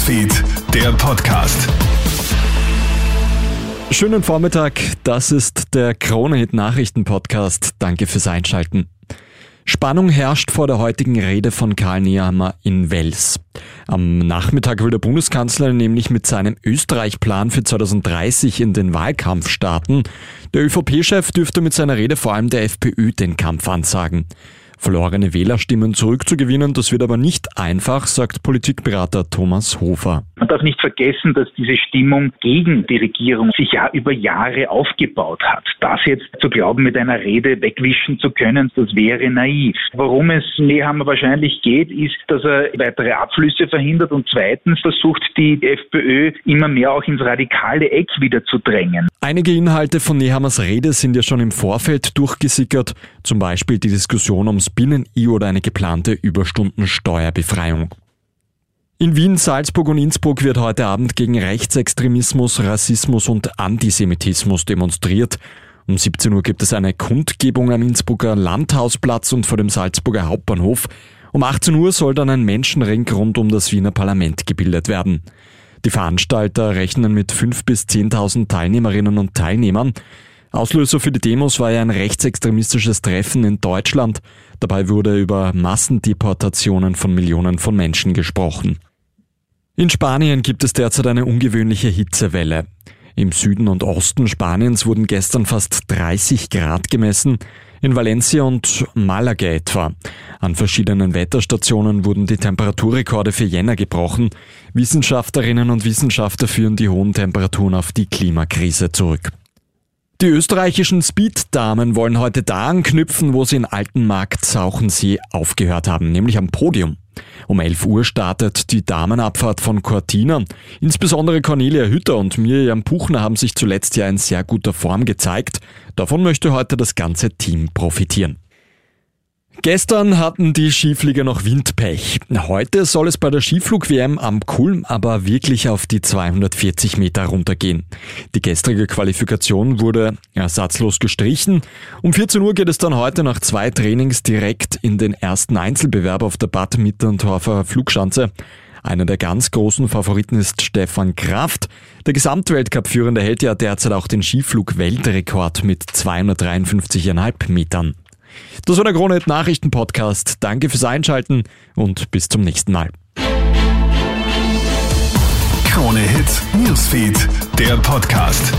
Newsfeed, der Podcast. Schönen Vormittag, das ist der Kronehit Nachrichten Podcast. Danke fürs Einschalten. Spannung herrscht vor der heutigen Rede von Karl Nehammer in Wels. Am Nachmittag will der Bundeskanzler nämlich mit seinem Österreich-Plan für 2030 in den Wahlkampf starten. Der ÖVP-Chef dürfte mit seiner Rede vor allem der FPÖ den Kampf ansagen. Verlorene Wählerstimmen zurückzugewinnen, das wird aber nicht einfach, sagt Politikberater Thomas Hofer. Man darf nicht vergessen, dass diese Stimmung gegen die Regierung sich ja über Jahre aufgebaut hat. Das jetzt zu glauben, mit einer Rede wegwischen zu können, das wäre naiv. Worum es Nehammer wahrscheinlich geht, ist, dass er weitere Abflüsse verhindert und zweitens versucht, die FPÖ immer mehr auch ins radikale Eck wieder zu drängen. Einige Inhalte von Nehammers Rede sind ja schon im Vorfeld durchgesickert, zum Beispiel die Diskussion ums Binnen-I oder eine geplante Überstundensteuerbefreiung. In Wien, Salzburg und Innsbruck wird heute Abend gegen Rechtsextremismus, Rassismus und Antisemitismus demonstriert. Um 17 Uhr gibt es eine Kundgebung am Innsbrucker Landhausplatz und vor dem Salzburger Hauptbahnhof. Um 18 Uhr soll dann ein Menschenring rund um das Wiener Parlament gebildet werden. Die Veranstalter rechnen mit 5.000 bis 10.000 Teilnehmerinnen und Teilnehmern. Auslöser für die Demos war ja ein rechtsextremistisches Treffen in Deutschland. Dabei wurde über Massendeportationen von Millionen von Menschen gesprochen. In Spanien gibt es derzeit eine ungewöhnliche Hitzewelle. Im Süden und Osten Spaniens wurden gestern fast 30 Grad gemessen, in Valencia und Malaga etwa. An verschiedenen Wetterstationen wurden die Temperaturrekorde für Jänner gebrochen. Wissenschaftlerinnen und Wissenschaftler führen die hohen Temperaturen auf die Klimakrise zurück. Die österreichischen Speed-Damen wollen heute da anknüpfen, wo sie in Altenmarkt Sauchensee aufgehört haben, nämlich am Podium. Um 11 Uhr startet die Damenabfahrt von Cortina. Insbesondere Cornelia Hütter und Miriam Puchner haben sich zuletzt ja in sehr guter Form gezeigt. Davon möchte heute das ganze Team profitieren. Gestern hatten die Skiflieger noch Windpech. Heute soll es bei der Skiflug-WM am Kulm aber wirklich auf die 240 Meter runtergehen. Die gestrige Qualifikation wurde ersatzlos gestrichen. Um 14 Uhr geht es dann heute nach zwei Trainings direkt in den ersten Einzelbewerb auf der Bad Mitterndorfer Flugschanze. Einer der ganz großen Favoriten ist Stefan Kraft. Der Gesamtweltcup-Führende hält ja derzeit auch den Skiflug-Weltrekord mit 253,5 Metern. Das war der Kronet Nachrichten Podcast. Danke fürs Einschalten und bis zum nächsten Mal. Krone Hits, Newsfeed, der Podcast.